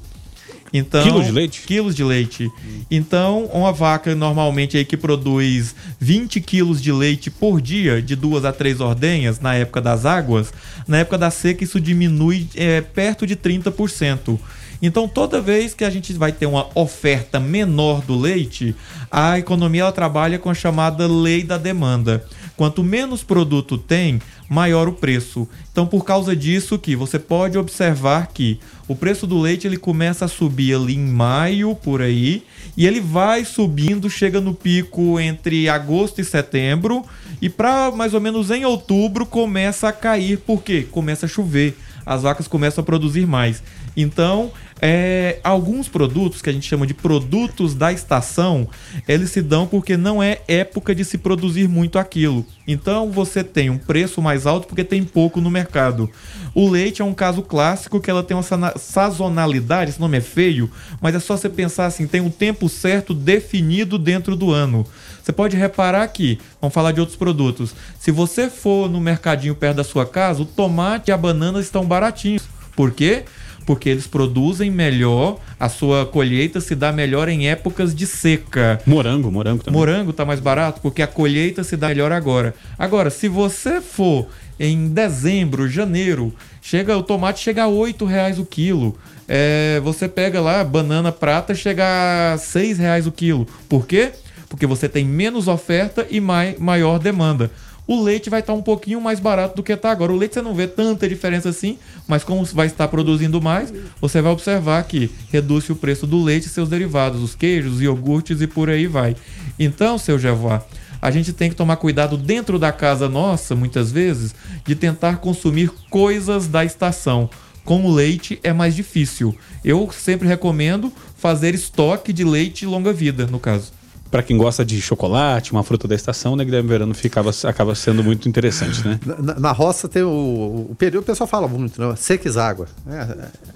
Então, Quilos de leite? Quilos de leite. Então, uma vaca normalmente aí que produz 20 quilos de leite por dia, de duas a três ordenhas, na época das águas, na época da seca isso diminui é, perto de 30%. Então, toda vez que a gente vai ter uma oferta menor do leite, a economia ela trabalha com a chamada lei da demanda. Quanto menos produto tem, maior o preço. Então, por causa disso que você pode observar que o preço do leite ele começa a subir ali em maio por aí e ele vai subindo, chega no pico entre agosto e setembro e para mais ou menos em outubro começa a cair porque começa a chover, as vacas começam a produzir mais. Então, é, alguns produtos que a gente chama de produtos da estação, eles se dão porque não é época de se produzir muito aquilo. Então você tem um preço mais alto porque tem pouco no mercado. O leite é um caso clássico que ela tem uma sazonalidade, esse nome é feio, mas é só você pensar assim, tem um tempo certo definido dentro do ano. Você pode reparar que, vamos falar de outros produtos. Se você for no mercadinho perto da sua casa, o tomate e a banana estão baratinhos. Por quê? Porque eles produzem melhor, a sua colheita se dá melhor em épocas de seca. Morango, morango também. Morango tá mais barato porque a colheita se dá melhor agora. Agora, se você for em dezembro, janeiro, chega o tomate chega a oito reais o quilo. É, você pega lá banana prata chega a seis reais o quilo. Por quê? Porque você tem menos oferta e mai, maior demanda o leite vai estar um pouquinho mais barato do que está agora. O leite você não vê tanta diferença assim, mas como vai estar produzindo mais, você vai observar que reduz o preço do leite e seus derivados, os queijos, iogurtes e por aí vai. Então, seu Jevoá, a gente tem que tomar cuidado dentro da casa nossa, muitas vezes, de tentar consumir coisas da estação. Com o leite é mais difícil. Eu sempre recomendo fazer estoque de leite longa vida, no caso para quem gosta de chocolate, uma fruta da estação, né, Guilherme Verano ficava, acaba sendo muito interessante, né? Na, na roça tem o, o, período, o pessoal fala muito, né? Seques água. É,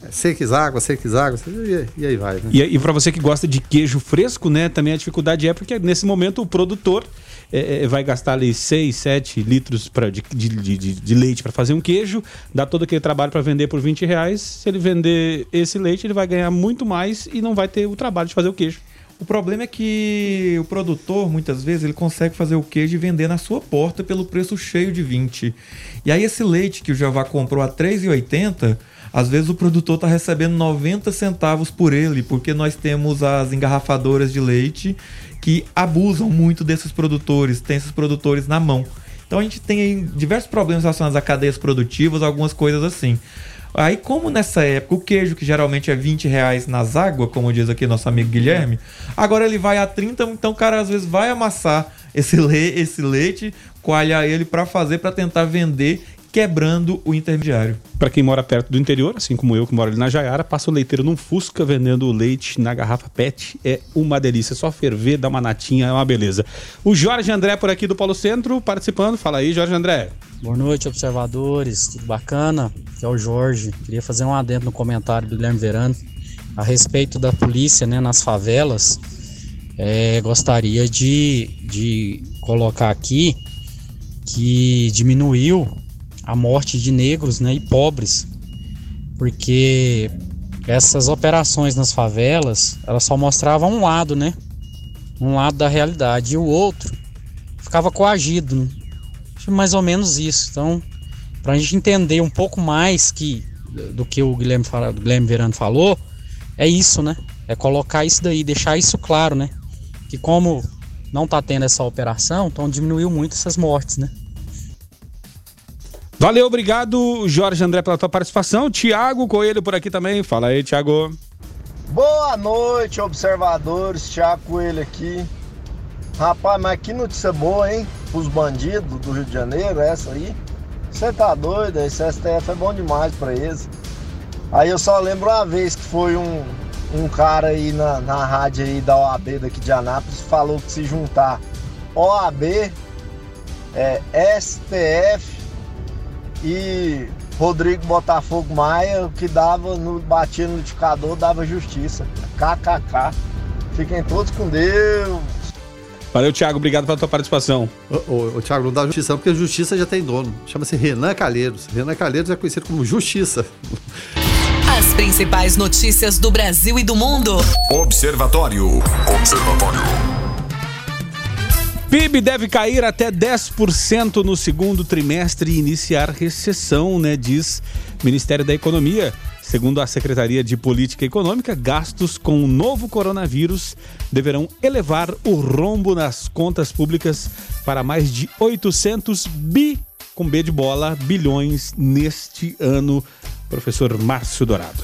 é, seques água, seques água, e, e aí vai. Né? E, e para você que gosta de queijo fresco, né, também a dificuldade é porque nesse momento o produtor é, é vai gastar ali 6, 7 litros pra, de, de, de, de leite para fazer um queijo, dá todo aquele trabalho para vender por 20 reais. Se ele vender esse leite, ele vai ganhar muito mais e não vai ter o trabalho de fazer o queijo. O problema é que o produtor, muitas vezes, ele consegue fazer o queijo e vender na sua porta pelo preço cheio de 20. E aí esse leite que o Javá comprou a 3,80, às vezes o produtor está recebendo 90 centavos por ele, porque nós temos as engarrafadoras de leite que abusam muito desses produtores, tem esses produtores na mão. Então a gente tem diversos problemas relacionados a cadeias produtivas, algumas coisas assim. Aí, como nessa época o queijo, que geralmente é 20 reais nas águas, como diz aqui nosso amigo Guilherme, agora ele vai a 30, então o cara às vezes vai amassar esse, le esse leite, coalhar ele para fazer, para tentar vender quebrando o intermediário. Para quem mora perto do interior, assim como eu que moro ali na Jaiara, passa o leiteiro num Fusca vendendo leite na garrafa PET. É uma delícia, é só ferver, dar uma natinha, é uma beleza. O Jorge André por aqui do Polo Centro participando. Fala aí, Jorge André. Boa noite, observadores. Tudo bacana? Aqui é o Jorge. Queria fazer um adendo no comentário do Guilherme Verano a respeito da polícia né, nas favelas. É, gostaria de, de colocar aqui que diminuiu a morte de negros né, e pobres, porque essas operações nas favelas elas só mostravam um lado, né? Um lado da realidade e o outro ficava coagido. Né? Mais ou menos isso. Então, para a gente entender um pouco mais que do que o Guilherme, o Guilherme Verano falou, é isso, né? É colocar isso daí, deixar isso claro, né? Que como não tá tendo essa operação, então diminuiu muito essas mortes, né? Valeu, obrigado, Jorge André, pela tua participação. Tiago Coelho por aqui também. Fala aí, Tiago. Boa noite, observadores. Tiago Coelho aqui. Rapaz, mas que notícia boa, hein? Os bandidos do Rio de Janeiro, essa aí. Você tá doido? Esse STF é bom demais pra eles. Aí eu só lembro uma vez que foi um, um cara aí na, na rádio aí da OAB daqui de Anápolis falou que se juntar OAB, é, STF e Rodrigo Botafogo Maia, que dava no batia no liquidificador, dava justiça. KKK. Fiquem todos com Deus. Valeu, Thiago. Obrigado pela tua participação. O, o, o Thiago não dá justiça, porque justiça já tem dono. Chama-se Renan Calheiros. Renan Calheiros é conhecido como Justiça. As principais notícias do Brasil e do mundo. Observatório. Observatório. PIB deve cair até 10% no segundo trimestre e iniciar recessão, né? Diz Ministério da Economia. Segundo a Secretaria de Política Econômica, gastos com o novo coronavírus deverão elevar o rombo nas contas públicas para mais de 800 bi, com B de bola, bilhões neste ano. Professor Márcio Dourado.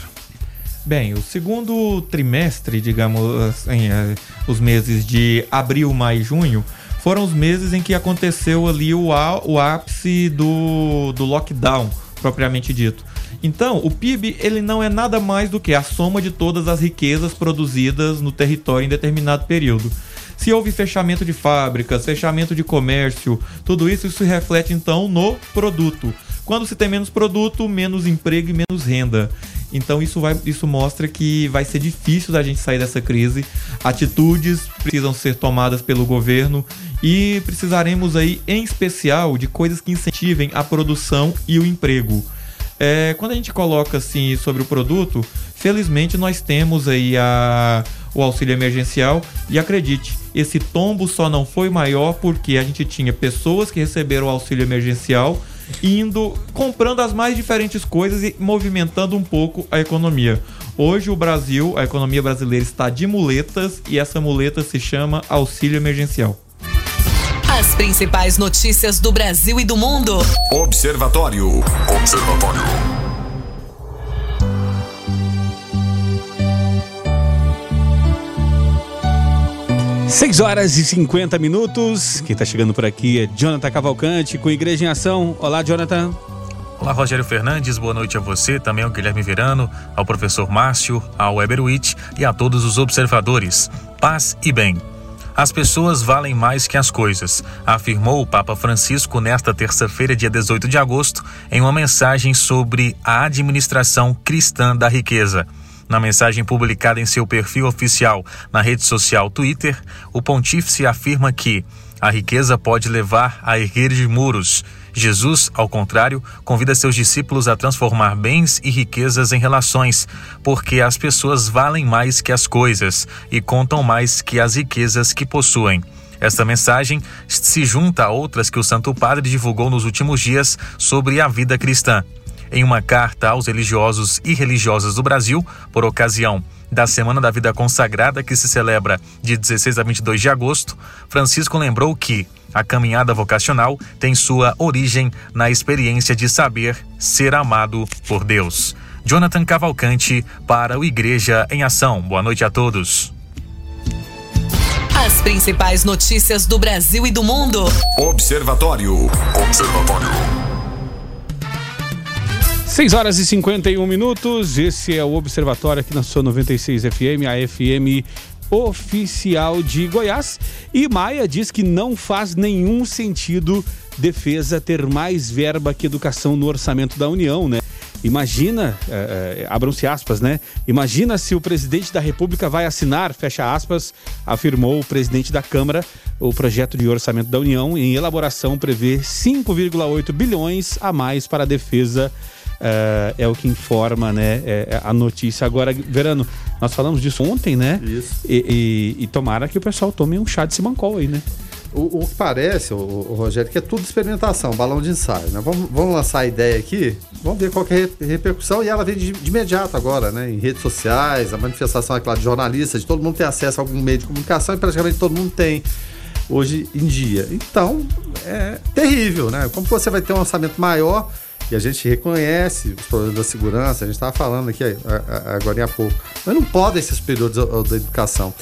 Bem, o segundo trimestre, digamos assim, eh, os meses de abril, maio e junho, foram os meses em que aconteceu ali o, o ápice do, do lockdown, propriamente dito. Então, o PIB ele não é nada mais do que a soma de todas as riquezas produzidas no território em determinado período. Se houve fechamento de fábricas, fechamento de comércio, tudo isso se reflete então no produto. Quando se tem menos produto, menos emprego e menos renda. Então isso, vai, isso mostra que vai ser difícil da gente sair dessa crise. Atitudes precisam ser tomadas pelo governo e precisaremos aí, em especial, de coisas que incentivem a produção e o emprego. É, quando a gente coloca assim sobre o produto, felizmente nós temos aí a, o auxílio emergencial e acredite, esse tombo só não foi maior porque a gente tinha pessoas que receberam o auxílio emergencial indo comprando as mais diferentes coisas e movimentando um pouco a economia. Hoje o Brasil, a economia brasileira está de muletas e essa muleta se chama auxílio emergencial. As principais notícias do Brasil e do mundo. Observatório. Observatório. Seis horas e 50 minutos. Quem tá chegando por aqui é Jonathan Cavalcante com Igreja em Ação. Olá, Jonathan. Olá, Rogério Fernandes, boa noite a você, também ao Guilherme Verano, ao professor Márcio, ao Weber Witt e a todos os observadores. Paz e bem. As pessoas valem mais que as coisas, afirmou o Papa Francisco nesta terça-feira, dia 18 de agosto, em uma mensagem sobre a administração cristã da riqueza. Na mensagem publicada em seu perfil oficial na rede social Twitter, o pontífice afirma que a riqueza pode levar a erguer de muros. Jesus, ao contrário, convida seus discípulos a transformar bens e riquezas em relações, porque as pessoas valem mais que as coisas e contam mais que as riquezas que possuem. Esta mensagem se junta a outras que o Santo Padre divulgou nos últimos dias sobre a vida cristã. Em uma carta aos religiosos e religiosas do Brasil, por ocasião da Semana da Vida Consagrada, que se celebra de 16 a 22 de agosto, Francisco lembrou que a caminhada vocacional tem sua origem na experiência de saber ser amado por Deus. Jonathan Cavalcante para o Igreja em Ação. Boa noite a todos. As principais notícias do Brasil e do mundo. Observatório. Observatório. 6 horas e 51 minutos. Esse é o Observatório aqui na sua 96 FM, a FM oficial de Goiás. E Maia diz que não faz nenhum sentido defesa ter mais verba que educação no orçamento da União, né? Imagina, é, é, abram-se aspas, né? Imagina se o presidente da República vai assinar, fecha aspas, afirmou o presidente da Câmara. O projeto de orçamento da União em elaboração prevê 5,8 bilhões a mais para a defesa é, é o que informa né, é, a notícia. Agora, Verano, nós falamos disso ontem, né? Isso. E, e, e tomara que o pessoal tome um chá de simancol aí, né? O, o que parece, o, o, Rogério, que é tudo experimentação, balão de ensaio. Né? Vamos, vamos lançar a ideia aqui, vamos ver qual é a repercussão e ela vem de, de, imediato agora, né? Em redes sociais, a manifestação, é claro, de jornalistas, de todo mundo tem acesso a algum meio de comunicação e praticamente todo mundo tem hoje em dia. Então, é terrível, né? Como você vai ter um orçamento maior e a gente reconhece os problemas da segurança, a gente estava falando aqui agora há pouco, mas não podem ser superiores ao da educação.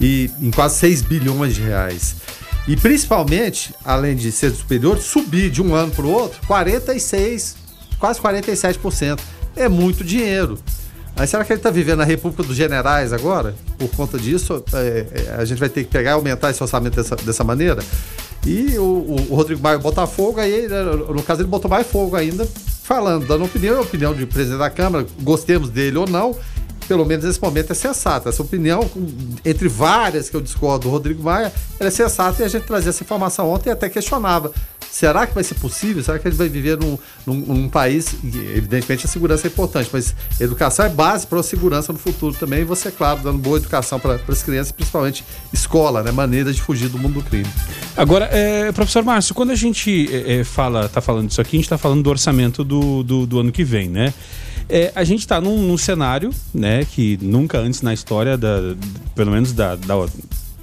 E em quase 6 bilhões de reais. E principalmente, além de ser superior, subir de um ano para o outro 46, quase 47%. É muito dinheiro. Mas será que ele está vivendo na República dos Generais agora? Por conta disso, é, a gente vai ter que pegar e aumentar esse orçamento dessa, dessa maneira? E o, o, o Rodrigo Maia bota fogo, aí, né, no caso, ele botou mais fogo ainda, falando, dando opinião, opinião de presidente da Câmara, gostemos dele ou não, pelo menos nesse momento é sensata. Essa opinião, entre várias que eu discordo do Rodrigo Maia, ela é sensata e a gente trazia essa informação ontem e até questionava. Será que vai ser possível? Será que a gente vai viver num, num, num país, evidentemente a segurança é importante, mas educação é base para a segurança no futuro também, e você, claro, dando boa educação para as crianças, principalmente escola, né? Maneiras de fugir do mundo do crime. Agora, é, professor Márcio, quando a gente é, é fala, tá falando disso aqui, a gente está falando do orçamento do, do, do ano que vem, né? É, a gente está num, num, cenário, né, que nunca antes na história, da, pelo menos da, da,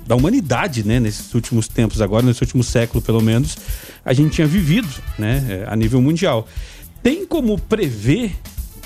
da, humanidade, né, nesses últimos tempos agora, nesse último século pelo menos, a gente tinha vivido, né, a nível mundial. Tem como prever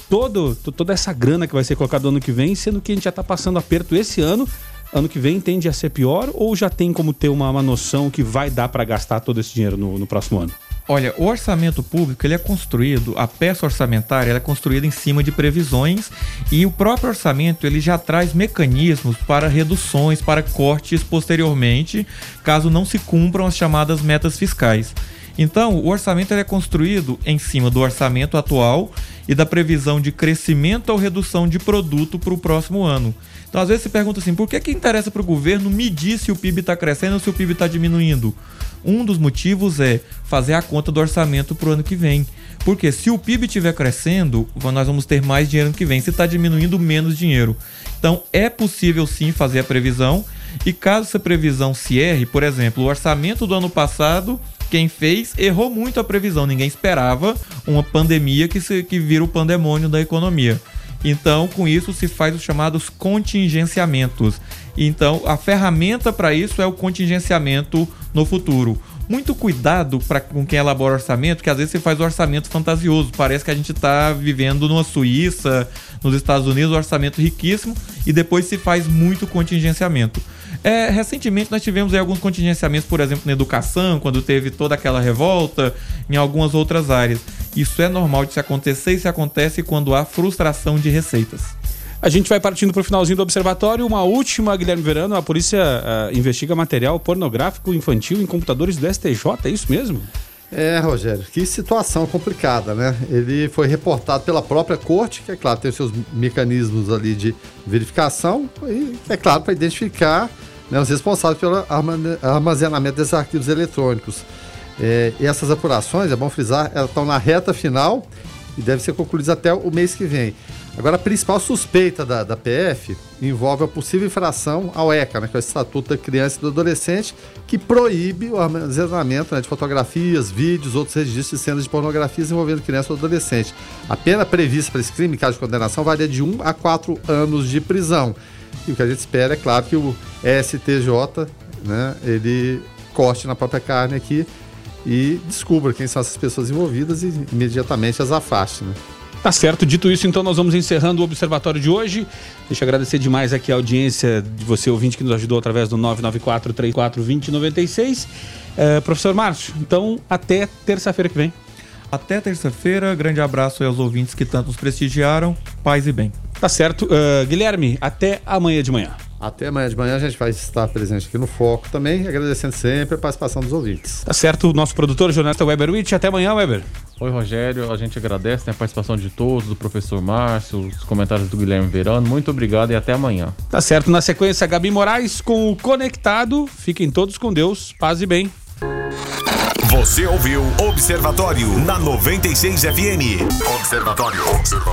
todo, toda essa grana que vai ser colocada no ano que vem, sendo que a gente já está passando aperto esse ano, ano que vem tende a ser pior ou já tem como ter uma, uma noção que vai dar para gastar todo esse dinheiro no, no próximo ano? Olha, o orçamento público ele é construído, a peça orçamentária é construída em cima de previsões e o próprio orçamento ele já traz mecanismos para reduções, para cortes posteriormente, caso não se cumpram as chamadas metas fiscais. Então, o orçamento é construído em cima do orçamento atual e da previsão de crescimento ou redução de produto para o próximo ano. Então, às vezes se pergunta assim, por que, que interessa para o governo medir se o PIB está crescendo ou se o PIB está diminuindo? Um dos motivos é fazer a conta do orçamento para o ano que vem. Porque se o PIB estiver crescendo, nós vamos ter mais dinheiro ano que vem. Se está diminuindo, menos dinheiro. Então é possível sim fazer a previsão. E caso essa previsão se erre, por exemplo, o orçamento do ano passado, quem fez errou muito a previsão. Ninguém esperava uma pandemia que, se, que vira o pandemônio da economia. Então, com isso se faz os chamados contingenciamentos. Então, a ferramenta para isso é o contingenciamento no futuro. Muito cuidado pra, com quem elabora orçamento, que às vezes você faz orçamento fantasioso. Parece que a gente está vivendo numa Suíça, nos Estados Unidos, um orçamento riquíssimo, e depois se faz muito contingenciamento. É, recentemente nós tivemos alguns contingenciamentos, por exemplo, na educação, quando teve toda aquela revolta, em algumas outras áreas. Isso é normal de se acontecer e se acontece quando há frustração de receitas. A gente vai partindo para o finalzinho do observatório. Uma última, Guilherme Verano. A polícia uh, investiga material pornográfico infantil em computadores do STJ, é isso mesmo? É, Rogério, que situação complicada, né? Ele foi reportado pela própria corte, que é claro, tem seus mecanismos ali de verificação, e é claro, para identificar né, os responsáveis pelo armazenamento desses arquivos eletrônicos. É, e essas apurações, é bom frisar, elas estão na reta final e devem ser concluídas até o mês que vem. Agora, a principal suspeita da, da PF envolve a possível infração ao ECA, né, que é o Estatuto da Criança e do Adolescente, que proíbe o armazenamento né, de fotografias, vídeos, outros registros de cenas de pornografias envolvendo criança ou adolescente. A pena prevista para esse crime, caso de condenação, varia de 1 a 4 anos de prisão. E o que a gente espera é claro que o STJ, né, ele corte na própria carne aqui e descubra quem são essas pessoas envolvidas e imediatamente as afaste. Né? Tá certo, dito isso, então nós vamos encerrando o observatório de hoje. Deixa eu agradecer demais aqui a audiência de você, ouvinte, que nos ajudou através do 994 34 2096. É, professor Márcio, então até terça-feira que vem. Até terça-feira, grande abraço aos ouvintes que tanto nos prestigiaram. Paz e bem. Tá certo. Uh, Guilherme, até amanhã de manhã. Até amanhã de manhã a gente vai estar presente aqui no Foco também, agradecendo sempre a participação dos ouvintes. Tá certo, nosso produtor, jornalista Weber Witt. Até amanhã, Weber. Oi, Rogério. A gente agradece né, a participação de todos, do professor Márcio, os comentários do Guilherme Verano. Muito obrigado e até amanhã. Tá certo. Na sequência, Gabi Moraes com o Conectado. Fiquem todos com Deus. Paz e bem. Você ouviu Observatório na 96 FM. Observatório. Observatório.